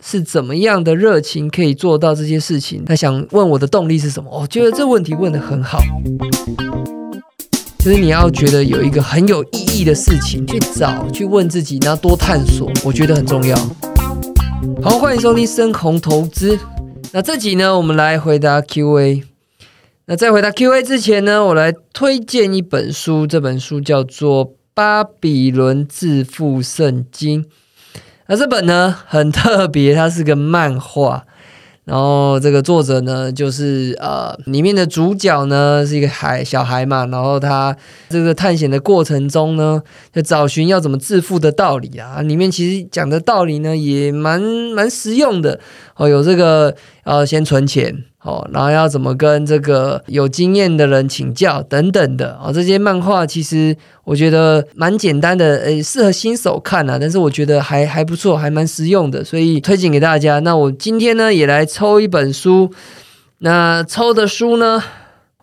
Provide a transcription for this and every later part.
是怎么样的热情可以做到这些事情？他想问我的动力是什么？我觉得这问题问得很好，就是你要觉得有一个很有意义的事情去找、去问自己，然后多探索，我觉得很重要。好，欢迎收听深红投资。那这集呢，我们来回答 Q&A。那在回答 Q&A 之前呢，我来推荐一本书，这本书叫做《巴比伦致富圣经》。那这本呢很特别，它是个漫画，然后这个作者呢就是呃里面的主角呢是一个孩小孩嘛，然后他这个探险的过程中呢，就找寻要怎么致富的道理啊，里面其实讲的道理呢也蛮蛮实用的哦，有这个呃先存钱。哦，然后要怎么跟这个有经验的人请教等等的哦，这些漫画其实我觉得蛮简单的，诶，适合新手看啊，但是我觉得还还不错，还蛮实用的，所以推荐给大家。那我今天呢也来抽一本书，那抽的书呢，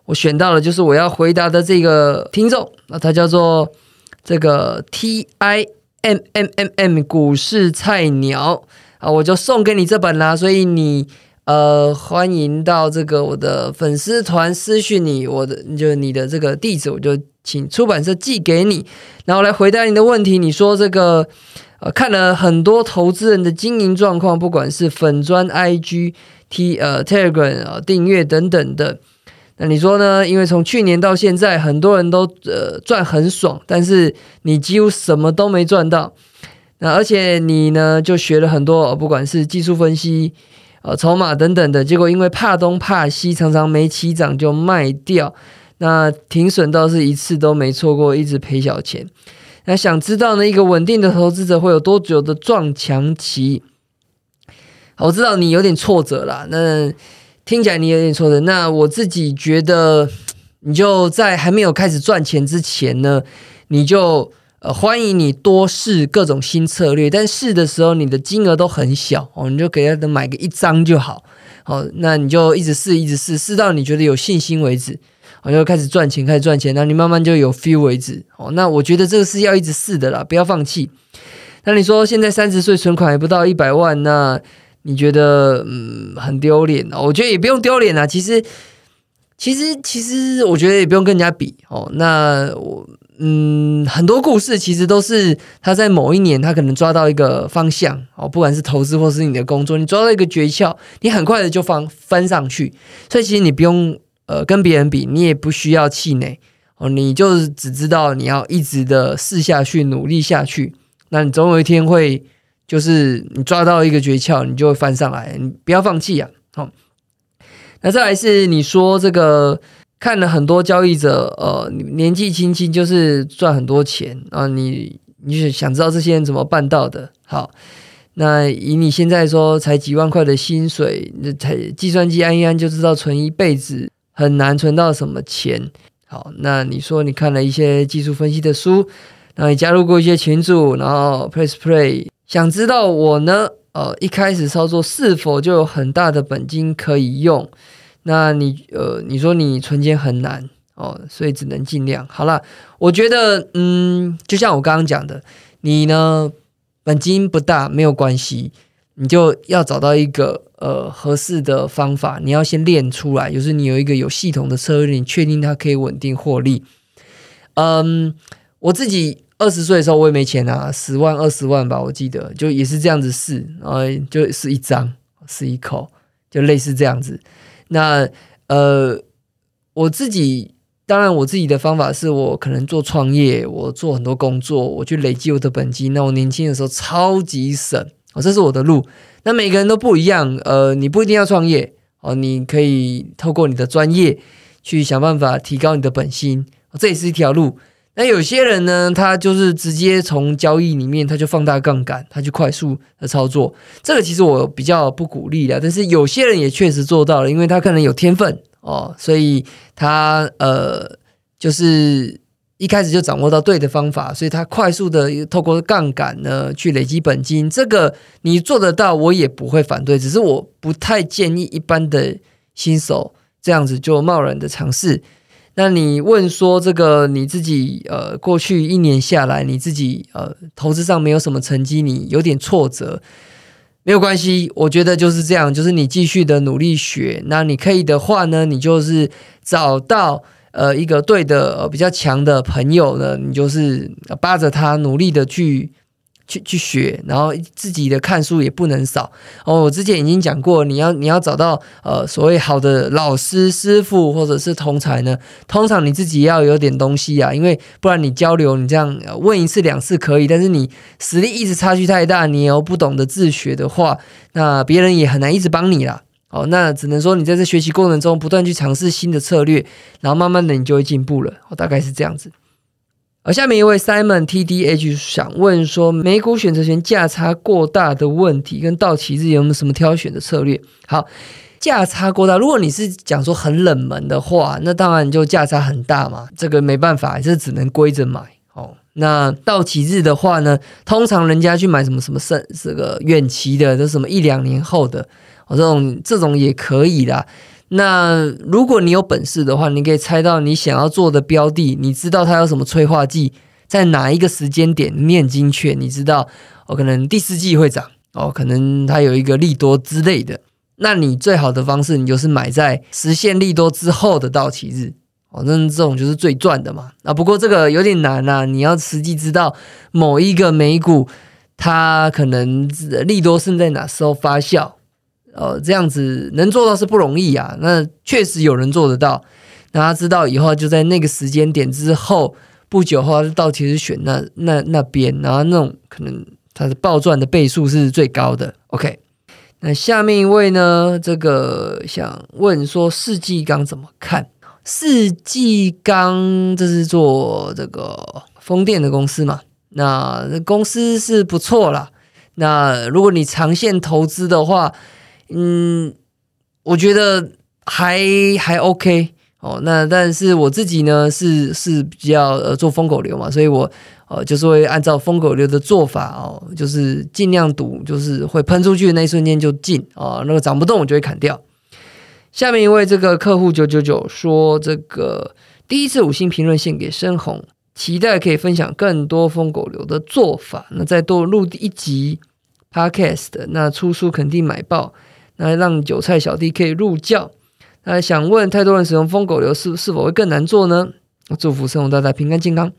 我选到了就是我要回答的这个听众，那他叫做这个 T I M M M M 股市菜鸟啊，我就送给你这本啦，所以你。呃，欢迎到这个我的粉丝团私讯你，我的就是你的这个地址，我就请出版社寄给你，然后来回答你的问题。你说这个呃，看了很多投资人的经营状况，不管是粉砖、IG、T 呃 Telegram 啊订阅等等的，那你说呢？因为从去年到现在，很多人都呃赚很爽，但是你几乎什么都没赚到。那而且你呢，就学了很多，不管是技术分析。呃，筹码等等的结果，因为怕东怕西，常常没起涨就卖掉。那停损倒是一次都没错过，一直赔小钱。那想知道呢，一个稳定的投资者会有多久的撞墙期？我知道你有点挫折啦，那听起来你有点挫折。那我自己觉得，你就在还没有开始赚钱之前呢，你就。呃，欢迎你多试各种新策略，但试的时候你的金额都很小哦，你就给他买个一张就好，好，那你就一直试，一直试，试到你觉得有信心为止，我就开始赚钱，开始赚钱，那你慢慢就有 feel 为止，哦，那我觉得这个是要一直试的啦，不要放弃。那你说现在三十岁存款还不到一百万，那你觉得嗯很丢脸？我觉得也不用丢脸啊，其实，其实，其实我觉得也不用跟人家比哦，那我。嗯，很多故事其实都是他在某一年，他可能抓到一个方向哦，不管是投资或是你的工作，你抓到一个诀窍，你很快的就翻翻上去。所以其实你不用呃跟别人比，你也不需要气馁哦，你就只知道你要一直的试下去，努力下去，那你总有一天会就是你抓到一个诀窍，你就会翻上来，你不要放弃啊！好，那再来是你说这个。看了很多交易者，呃，年纪轻轻就是赚很多钱啊！你你是想知道这些人怎么办到的？好，那以你现在说才几万块的薪水，那才计算机按一按就知道存一辈子很难存到什么钱。好，那你说你看了一些技术分析的书，然后你加入过一些群组，然后 press play，想知道我呢？呃，一开始操作是否就有很大的本金可以用？那你呃，你说你存钱很难哦，所以只能尽量好了。我觉得，嗯，就像我刚刚讲的，你呢本金不大没有关系，你就要找到一个呃合适的方法，你要先练出来，就是你有一个有系统的策略，你确定它可以稳定获利。嗯，我自己二十岁的时候我也没钱啊，十万二十万吧，我记得就也是这样子试，然后就是一张是一口，就类似这样子。那呃，我自己当然我自己的方法是我可能做创业，我做很多工作，我去累积我的本金。那我年轻的时候超级省哦，这是我的路。那每个人都不一样，呃，你不一定要创业哦，你可以透过你的专业去想办法提高你的本薪，这也是一条路。那有些人呢，他就是直接从交易里面，他就放大杠杆，他去快速的操作。这个其实我比较不鼓励的，但是有些人也确实做到了，因为他可能有天分哦，所以他呃，就是一开始就掌握到对的方法，所以他快速的透过杠杆呢去累积本金。这个你做得到，我也不会反对，只是我不太建议一般的新手这样子就贸然的尝试。那你问说这个你自己呃过去一年下来你自己呃投资上没有什么成绩，你有点挫折。没有关系，我觉得就是这样，就是你继续的努力学。那你可以的话呢，你就是找到呃一个对的呃比较强的朋友呢，你就是扒着他努力的去。去去学，然后自己的看书也不能少哦。我之前已经讲过，你要你要找到呃所谓好的老师、师傅或者是同才呢，通常你自己要有点东西啊，因为不然你交流你这样问一次两次可以，但是你实力一直差距太大，你又不懂得自学的话，那别人也很难一直帮你啦。哦，那只能说你在这学习过程中不断去尝试新的策略，然后慢慢的你就会进步了。哦，大概是这样子。而下面一位 Simon T D H 想问说，美股选择权价差过大的问题，跟到期日有没有什么挑选的策略？好，价差过大，如果你是讲说很冷门的话，那当然就价差很大嘛，这个没办法，这只能归着买哦。那到期日的话呢，通常人家去买什么什么胜这个远期的，这什么一两年后的，哦，这种这种也可以啦。那如果你有本事的话，你可以猜到你想要做的标的，你知道它有什么催化剂，在哪一个时间点念精确，你知道哦，可能第四季会涨哦，可能它有一个利多之类的。那你最好的方式，你就是买在实现利多之后的到期日哦，那这种就是最赚的嘛。啊，不过这个有点难啊，你要实际知道某一个美股它可能利多是在哪时候发酵。呃，这样子能做到是不容易啊。那确实有人做得到。那他知道以后，就在那个时间点之后不久后，到其实选那那那边，然后那种可能他的暴赚的倍数是最高的。OK，那下面一位呢？这个想问说，世纪钢怎么看？世纪钢这是做这个风电的公司嘛？那公司是不错啦。那如果你长线投资的话，嗯，我觉得还还 OK 哦。那但是我自己呢是是比较呃做疯狗流嘛，所以我呃就是会按照疯狗流的做法哦，就是尽量赌，就是会喷出去的那一瞬间就进啊，那个涨不动我就会砍掉。下面一位这个客户九九九说，这个第一次五星评论献给深红，期待可以分享更多疯狗流的做法。那再多录一集 Podcast，那出书肯定买爆。那让韭菜小弟可以入教。那想问，太多人使用疯狗流是是否会更难做呢？祝福生活大家平安健康。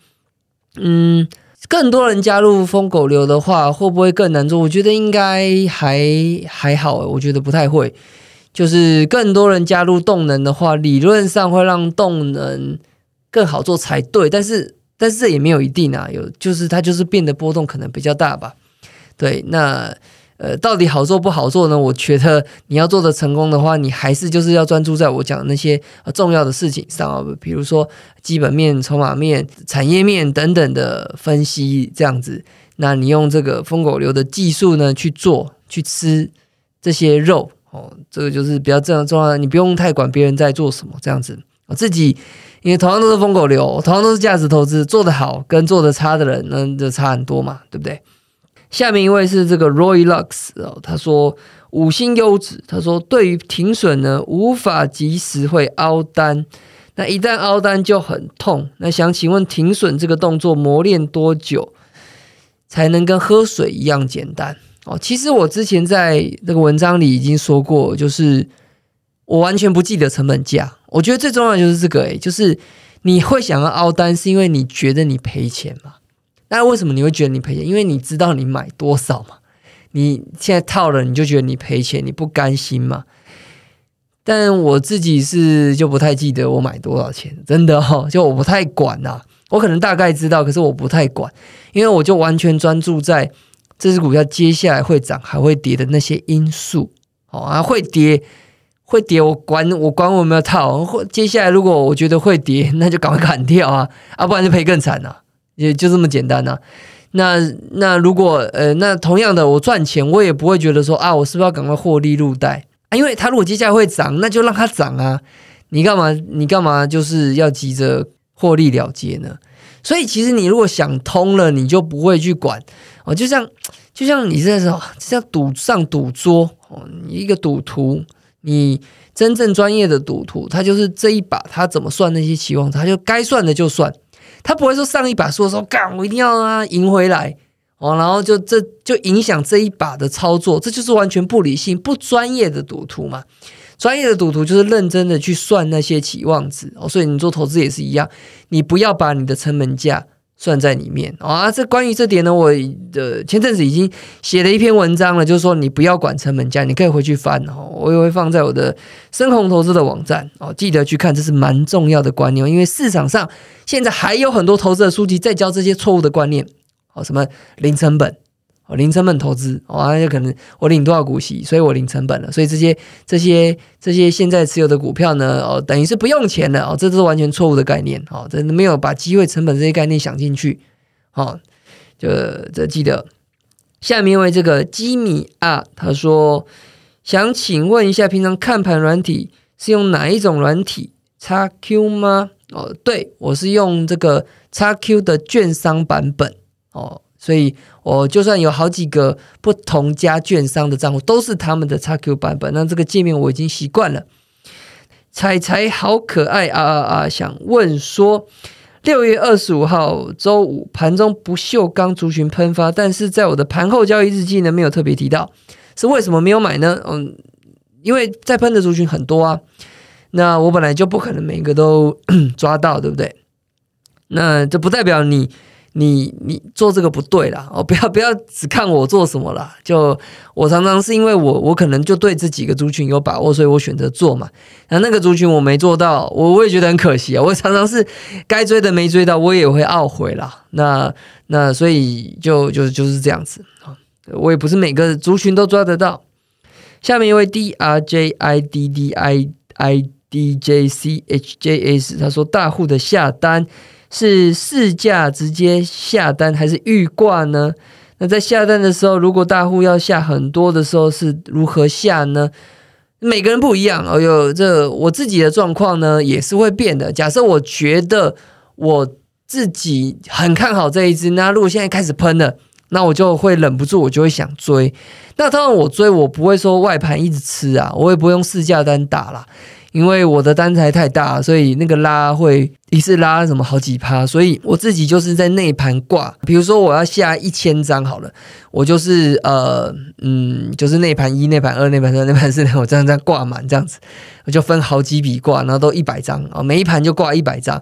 嗯，更多人加入疯狗流的话，会不会更难做？我觉得应该还还好，我觉得不太会。就是更多人加入动能的话，理论上会让动能更好做才对。但是，但是这也没有一定啊。有就是它就是变得波动可能比较大吧。对，那。呃，到底好做不好做呢？我觉得你要做的成功的话，你还是就是要专注在我讲的那些重要的事情上，比如说基本面、筹码面、产业面等等的分析，这样子。那你用这个疯狗流的技术呢去做，去吃这些肉哦，这个就是比较重要重要的。你不用太管别人在做什么，这样子。我自己因为同样都是疯狗流，同样都是价值投资，做得好跟做得差的人，那就差很多嘛，对不对？下面一位是这个 Roy Lux 哦，他说五星优质，他说对于停损呢无法及时会凹单，那一旦凹单就很痛。那想请问停损这个动作磨练多久才能跟喝水一样简单？哦，其实我之前在那个文章里已经说过，就是我完全不记得成本价。我觉得最重要的就是这个，诶，就是你会想要凹单，是因为你觉得你赔钱嘛？那为什么你会觉得你赔钱？因为你知道你买多少嘛？你现在套了，你就觉得你赔钱，你不甘心嘛？但我自己是就不太记得我买多少钱，真的哈，就我不太管呐。我可能大概知道，可是我不太管，因为我就完全专注在这只股票接下来会涨还会跌的那些因素。哦啊，会跌会跌，我管我管我没有套。或接下来如果我觉得会跌，那就赶快砍掉啊，啊，不然就赔更惨了。也就这么简单呐。那那如果呃，那同样的，我赚钱，我也不会觉得说啊，我是不是要赶快获利入袋啊？因为它如果接下来会涨，那就让它涨啊。你干嘛？你干嘛就是要急着获利了结呢？所以其实你如果想通了，你就不会去管哦。就像就像你这种像赌上赌桌哦，你一个赌徒，你真正专业的赌徒，他就是这一把他怎么算那些期望，他就该算的就算。他不会说上一把输的时候干，我一定要让他赢回来哦，然后就这就影响这一把的操作，这就是完全不理性、不专业的赌徒嘛。专业的赌徒就是认真的去算那些期望值哦，所以你做投资也是一样，你不要把你的成本价。算在里面啊！这关于这点呢，我的前阵子已经写了一篇文章了，就是说你不要管成本价，你可以回去翻哦。我也会放在我的深红投资的网站哦，记得去看，这是蛮重要的观念，因为市场上现在还有很多投资的书籍在教这些错误的观念哦，什么零成本。哦，零成本投资，哦，那就可能我领多少股息，所以我零成本了，所以这些这些这些现在持有的股票呢，哦，等于是不用钱的，哦，这都是完全错误的概念，哦，真的没有把机会成本这些概念想进去，哦，就这记得。下面一位这个基米啊，他说想请问一下，平常看盘软体是用哪一种软体？叉 Q 吗？哦，对我是用这个叉 Q 的券商版本，哦。所以，我就算有好几个不同家券商的账户，都是他们的 XQ 版本。那这个界面我已经习惯了。彩彩好可爱啊啊啊！想问说，六月二十五号周五盘中不锈钢族群喷发，但是在我的盘后交易日记呢没有特别提到，是为什么没有买呢？嗯，因为在喷的族群很多啊，那我本来就不可能每个都抓到，对不对？那这不代表你。你你做这个不对啦哦，不要不要只看我做什么啦。就我常常是因为我我可能就对这几个族群有把握，所以我选择做嘛。那那个族群我没做到，我我也觉得很可惜啊。我常常是该追的没追到，我也会懊悔啦。那那所以就就就是这样子啊。我也不是每个族群都抓得到。下面一位 D R J I D D I I D J C H J S，他说大户的下单。是试驾直接下单还是预挂呢？那在下单的时候，如果大户要下很多的时候，是如何下呢？每个人不一样。哎呦，这我自己的状况呢，也是会变的。假设我觉得我自己很看好这一只，那如果现在开始喷了，那我就会忍不住，我就会想追。那当然，我追我不会说外盘一直吃啊，我也不用试价单打了。因为我的单才太大，所以那个拉会一次拉什么好几趴，所以我自己就是在内盘挂。比如说我要下一千张好了，我就是呃嗯，就是内盘一、内盘二、内盘三、内盘四，我这样这样挂满这样子，我就分好几笔挂，然后都一百张啊，每一盘就挂一百张，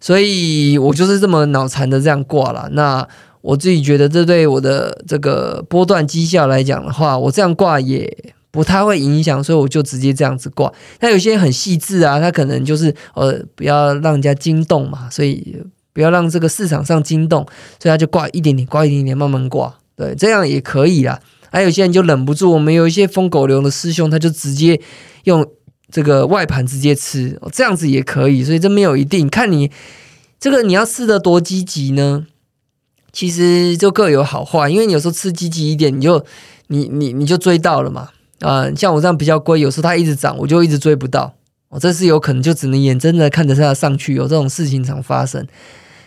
所以我就是这么脑残的这样挂了。那我自己觉得这对我的这个波段绩效来讲的话，我这样挂也。不太会影响，所以我就直接这样子挂。那有些很细致啊，他可能就是呃不要让人家惊动嘛，所以不要让这个市场上惊动，所以他就挂一点点，挂一点点，慢慢挂。对，这样也可以啦。还有些人就忍不住，我们有一些疯狗流的师兄，他就直接用这个外盘直接吃，这样子也可以。所以这没有一定，看你这个你要吃的多积极呢，其实就各有好坏。因为你有时候吃积极一点，你就你你你就追到了嘛。啊，像我这样比较贵，有时候它一直涨，我就一直追不到。哦，这是有可能，就只能眼睁睁看着它上去，有这种事情常发生。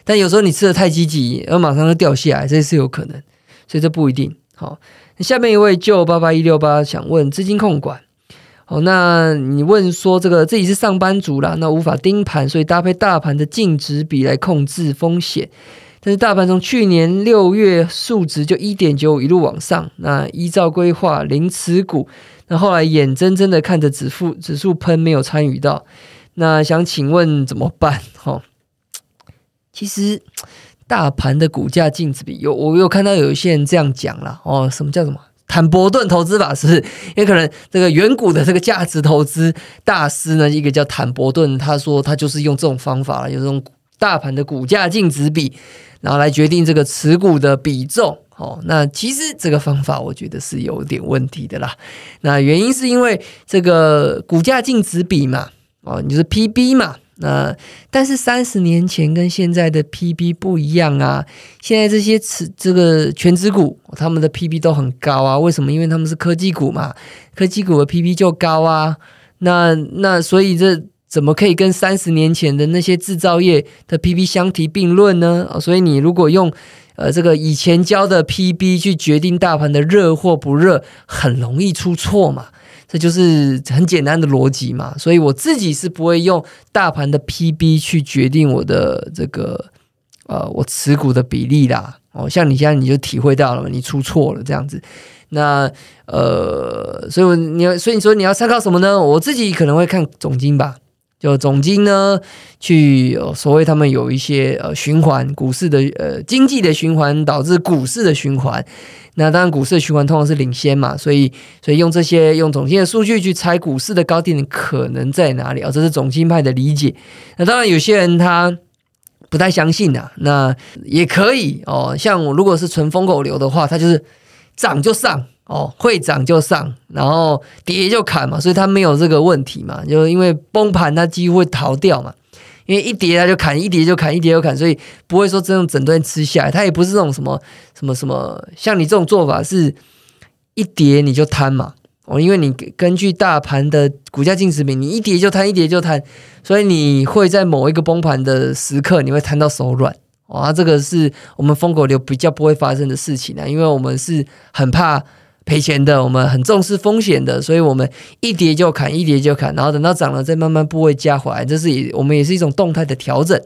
但有时候你吃的太积极，而马上就掉下来，这是有可能，所以这不一定。好，下面一位就八八一六八想问资金控管。好，那你问说这个自己是上班族啦，那无法盯盘，所以搭配大盘的净值比来控制风险。但是大盘从去年六月数值就一点九五一路往上，那依照规划零持股，那后来眼睁睁的看着指数指数喷，没有参与到，那想请问怎么办？哈，其实大盘的股价净值比有，我有看到有一些人这样讲了哦，什么叫什么坦博顿投资法？是不是？因为可能这个远古的这个价值投资大师呢，一个叫坦博顿，他说他就是用这种方法了，有这种大盘的股价净值比。然后来决定这个持股的比重，哦，那其实这个方法我觉得是有点问题的啦。那原因是因为这个股价净值比嘛，哦，你就是 PB 嘛，那但是三十年前跟现在的 PB 不一样啊。现在这些持这个全职股，他们的 PB 都很高啊。为什么？因为他们是科技股嘛，科技股的 PB 就高啊。那那所以这。怎么可以跟三十年前的那些制造业的 PB 相提并论呢？所以你如果用呃这个以前教的 PB 去决定大盘的热或不热，很容易出错嘛。这就是很简单的逻辑嘛。所以我自己是不会用大盘的 PB 去决定我的这个呃我持股的比例啦。哦，像你现在你就体会到了，你出错了这样子。那呃，所以你要，所以你说你要参考什么呢？我自己可能会看总金吧。就总金呢，去所谓他们有一些呃循环股市的呃经济的循环导致股市的循环，那当然股市的循环通常是领先嘛，所以所以用这些用总金的数据去猜股市的高点可能在哪里啊？这是总金派的理解。那当然有些人他不太相信呐，那也可以哦。像我如果是纯疯狗流的话，它就是涨就上。哦，会涨就上，然后跌就砍嘛，所以它没有这个问题嘛，就因为崩盘它几乎会逃掉嘛，因为一跌它就砍，一跌就砍，一跌就砍，所以不会说这种整段吃下来，它也不是这种什么什么什么，像你这种做法是一跌你就贪嘛，哦，因为你根据大盘的股价净值比，你一跌就贪，一跌就贪，所以你会在某一个崩盘的时刻，你会摊到手软，啊，这个是我们疯狗流比较不会发生的事情呢，因为我们是很怕。赔钱的，我们很重视风险的，所以我们一跌就砍，一跌就砍，然后等到涨了再慢慢部位加回来，这是也我们也是一种动态的调整。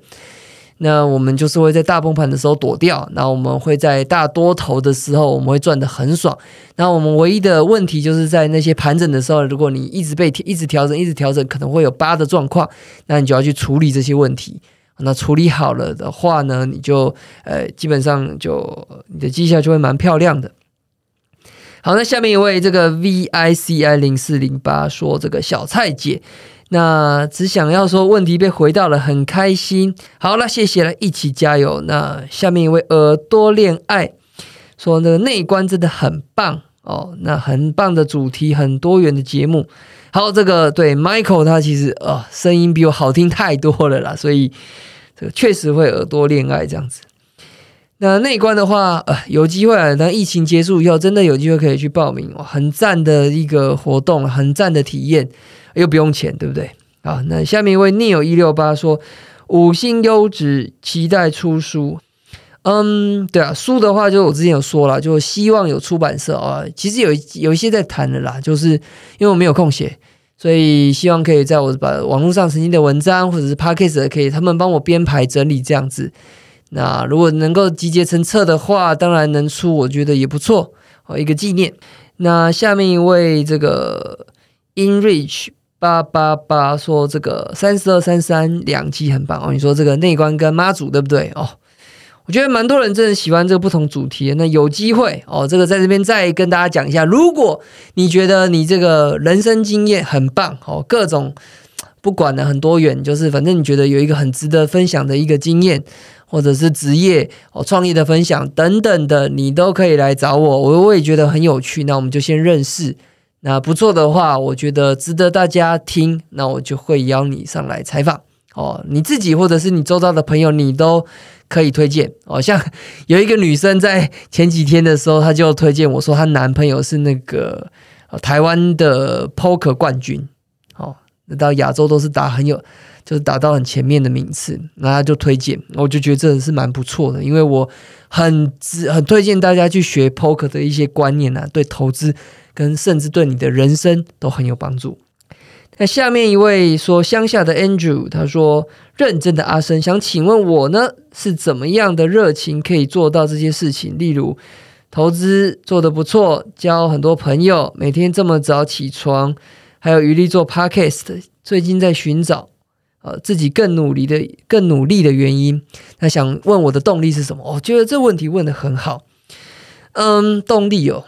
那我们就是会在大崩盘的时候躲掉，那我们会在大多头的时候我们会赚的很爽。那我们唯一的问题就是在那些盘整的时候，如果你一直被一直调整，一直调整，可能会有八的状况，那你就要去处理这些问题。那处理好了的话呢，你就呃基本上就你的绩效就会蛮漂亮的。好，那下面一位这个 V I C I 零四零八说这个小蔡姐，那只想要说问题被回到了，很开心。好了，谢谢了，一起加油。那下面一位耳朵恋爱说那个内观真的很棒哦，那很棒的主题，很多元的节目。好，这个对 Michael 他其实啊声音比我好听太多了啦，所以这个确实会耳朵恋爱这样子。那内观的话，呃，有机会啊。等疫情结束以后，真的有机会可以去报名，很赞的一个活动，很赞的体验，又不用钱，对不对？啊，那下面一位 Neil 一六八说，五星优质，期待出书。嗯，对啊，书的话，就我之前有说了，就希望有出版社啊。其实有有一些在谈的啦，就是因为我没有空写，所以希望可以在我把网络上曾经的文章或者是 Podcast 可以他们帮我编排整理这样子。那如果能够集结成册的话，当然能出，我觉得也不错哦，一个纪念。那下面一位这个 InRich 八八八说，这个三十二三三两期很棒哦。你说这个内观跟妈祖对不对哦？我觉得蛮多人真的喜欢这个不同主题。那有机会哦，这个在这边再跟大家讲一下。如果你觉得你这个人生经验很棒哦，各种不管的很多元，就是反正你觉得有一个很值得分享的一个经验。或者是职业哦，创业的分享等等的，你都可以来找我，我我也觉得很有趣。那我们就先认识，那不错的话，我觉得值得大家听，那我就会邀你上来采访哦。你自己或者是你周遭的朋友，你都可以推荐哦。像有一个女生在前几天的时候，她就推荐我说，她男朋友是那个台湾的 poker 冠军，哦，那到亚洲都是打很有。就是打到很前面的名次，那他就推荐，我就觉得这是蛮不错的，因为我很很推荐大家去学 poker 的一些观念啊，对投资跟甚至对你的人生都很有帮助。那下面一位说乡下的 Andrew，他说认真的阿生想请问我呢是怎么样的热情可以做到这些事情？例如投资做得不错，交很多朋友，每天这么早起床，还有余力做 podcast，最近在寻找。呃，自己更努力的、更努力的原因，那想问我的动力是什么？我觉得这问题问的很好。嗯，动力哦，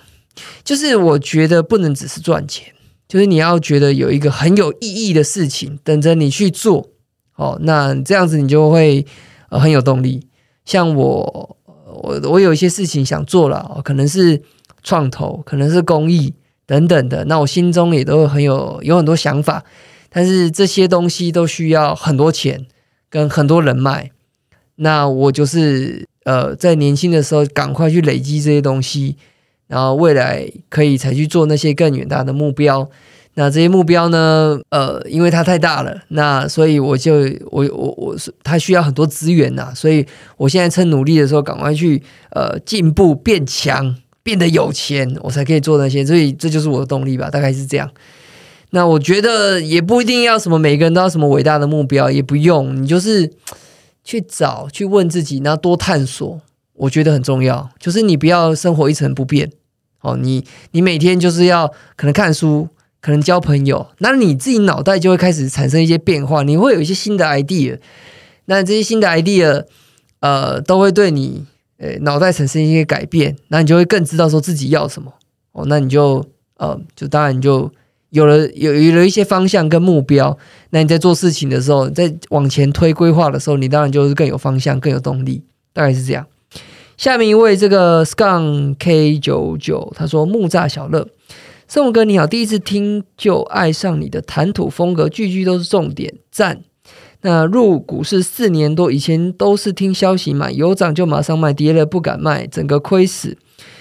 就是我觉得不能只是赚钱，就是你要觉得有一个很有意义的事情等着你去做哦，那这样子你就会呃很有动力。像我，我我有一些事情想做了，可能是创投，可能是公益等等的，那我心中也都很有有很多想法。但是这些东西都需要很多钱跟很多人脉，那我就是呃在年轻的时候赶快去累积这些东西，然后未来可以才去做那些更远大的目标。那这些目标呢，呃，因为它太大了，那所以我就我我我是它需要很多资源呐，所以我现在趁努力的时候赶快去呃进步变强，变得有钱，我才可以做那些。所以这就是我的动力吧，大概是这样。那我觉得也不一定要什么，每个人都要什么伟大的目标，也不用。你就是去找、去问自己，然后多探索，我觉得很重要。就是你不要生活一成不变哦，你你每天就是要可能看书，可能交朋友，那你自己脑袋就会开始产生一些变化，你会有一些新的 idea。那这些新的 idea，呃，都会对你呃脑袋产生一些改变，那你就会更知道说自己要什么哦。那你就呃，就当然你就。有了有有了一些方向跟目标，那你在做事情的时候，在往前推规划的时候，你当然就是更有方向、更有动力，大概是这样。下面一位这个 skunk K 九九，他说木栅小乐，圣文哥你好，第一次听就爱上你的谈吐风格，句句都是重点，赞。那入股市四年多，以前都是听消息买，有涨就马上卖，跌了不敢卖，整个亏死。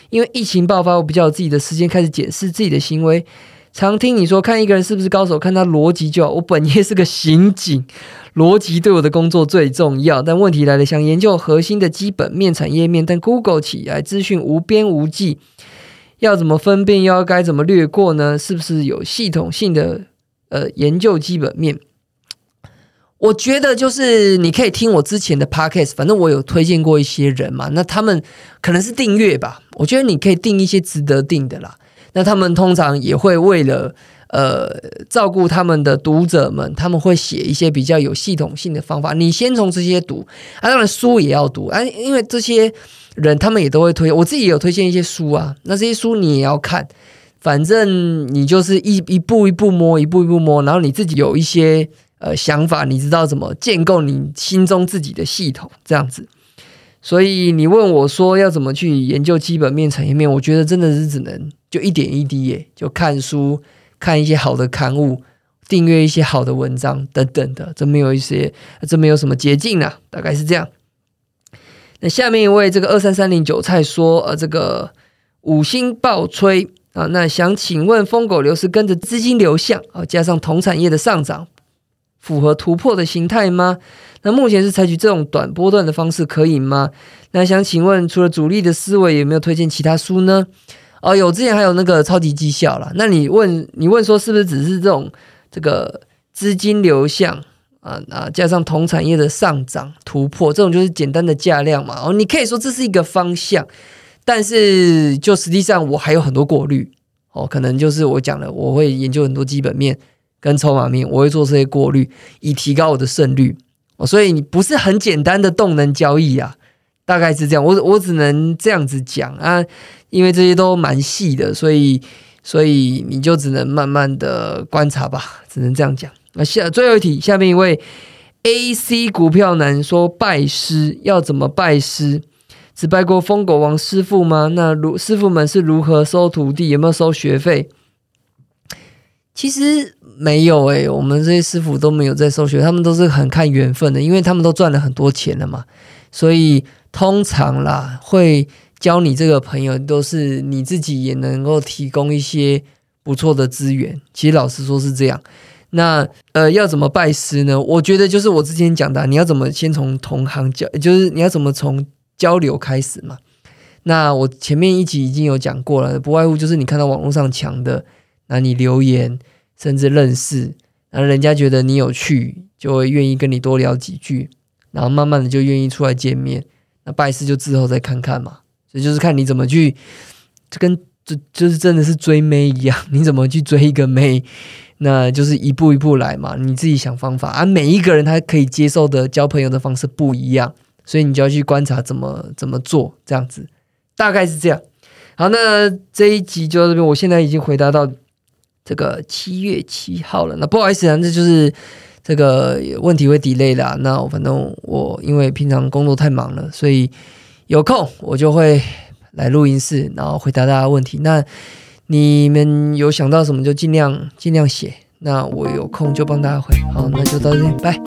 因为疫情爆发，我比较有自己的时间，开始检视自己的行为。常听你说看一个人是不是高手，看他逻辑就好。我本业是个刑警，逻辑对我的工作最重要。但问题来了，想研究核心的基本面、产业面，但 Google 起来资讯无边无际，要怎么分辨？要该怎么略过呢？是不是有系统性的呃研究基本面？我觉得就是你可以听我之前的 Podcast，反正我有推荐过一些人嘛，那他们可能是订阅吧。我觉得你可以订一些值得订的啦。那他们通常也会为了呃照顾他们的读者们，他们会写一些比较有系统性的方法。你先从这些读啊，当然书也要读啊，因为这些人他们也都会推，我自己也有推荐一些书啊。那这些书你也要看，反正你就是一一步一步摸，一步一步摸，然后你自己有一些呃想法，你知道怎么建构你心中自己的系统，这样子。所以你问我说要怎么去研究基本面、产业面，我觉得真的是只能就一点一滴耶，就看书、看一些好的刊物、订阅一些好的文章等等的，这没有一些，这没有什么捷径啊，大概是这样。那下面一位这个二三三零韭菜说，呃，这个五星爆吹啊，那想请问疯狗流是跟着资金流向啊，加上同产业的上涨，符合突破的形态吗？那目前是采取这种短波段的方式可以吗？那想请问，除了主力的思维，有没有推荐其他书呢？哦，有，之前还有那个超级绩效啦。那你问，你问说是不是只是这种这个资金流向啊啊，加上同产业的上涨突破，这种就是简单的价量嘛？哦，你可以说这是一个方向，但是就实际上我还有很多过滤哦，可能就是我讲了，我会研究很多基本面跟筹码面，我会做这些过滤，以提高我的胜率。哦所以你不是很简单的动能交易啊，大概是这样。我我只能这样子讲啊，因为这些都蛮细的，所以所以你就只能慢慢的观察吧，只能这样讲。那下最后一题，下面一位 A C 股票男说拜师要怎么拜师？只拜过疯狗王师傅吗？那如师傅们是如何收徒弟？有没有收学费？其实。没有诶，我们这些师傅都没有在收学，他们都是很看缘分的，因为他们都赚了很多钱了嘛，所以通常啦，会教你这个朋友都是你自己也能够提供一些不错的资源。其实老实说是这样。那呃，要怎么拜师呢？我觉得就是我之前讲的，你要怎么先从同行交，就是你要怎么从交流开始嘛。那我前面一集已经有讲过了，不外乎就是你看到网络上强的，那你留言。甚至认识，然后人家觉得你有趣，就会愿意跟你多聊几句，然后慢慢的就愿意出来见面。那拜师就之后再看看嘛，所以就是看你怎么去，就跟就就是真的是追妹一样，你怎么去追一个妹，那就是一步一步来嘛，你自己想方法啊。每一个人他可以接受的交朋友的方式不一样，所以你就要去观察怎么怎么做，这样子大概是这样。好，那这一集就到这边，我现在已经回答到。这个七月七号了，那不好意思啊，这就是这个问题会 delay 的。那反正我因为平常工作太忙了，所以有空我就会来录音室，然后回答大家问题。那你们有想到什么就尽量尽量写，那我有空就帮大家回。好，那就到这边，拜。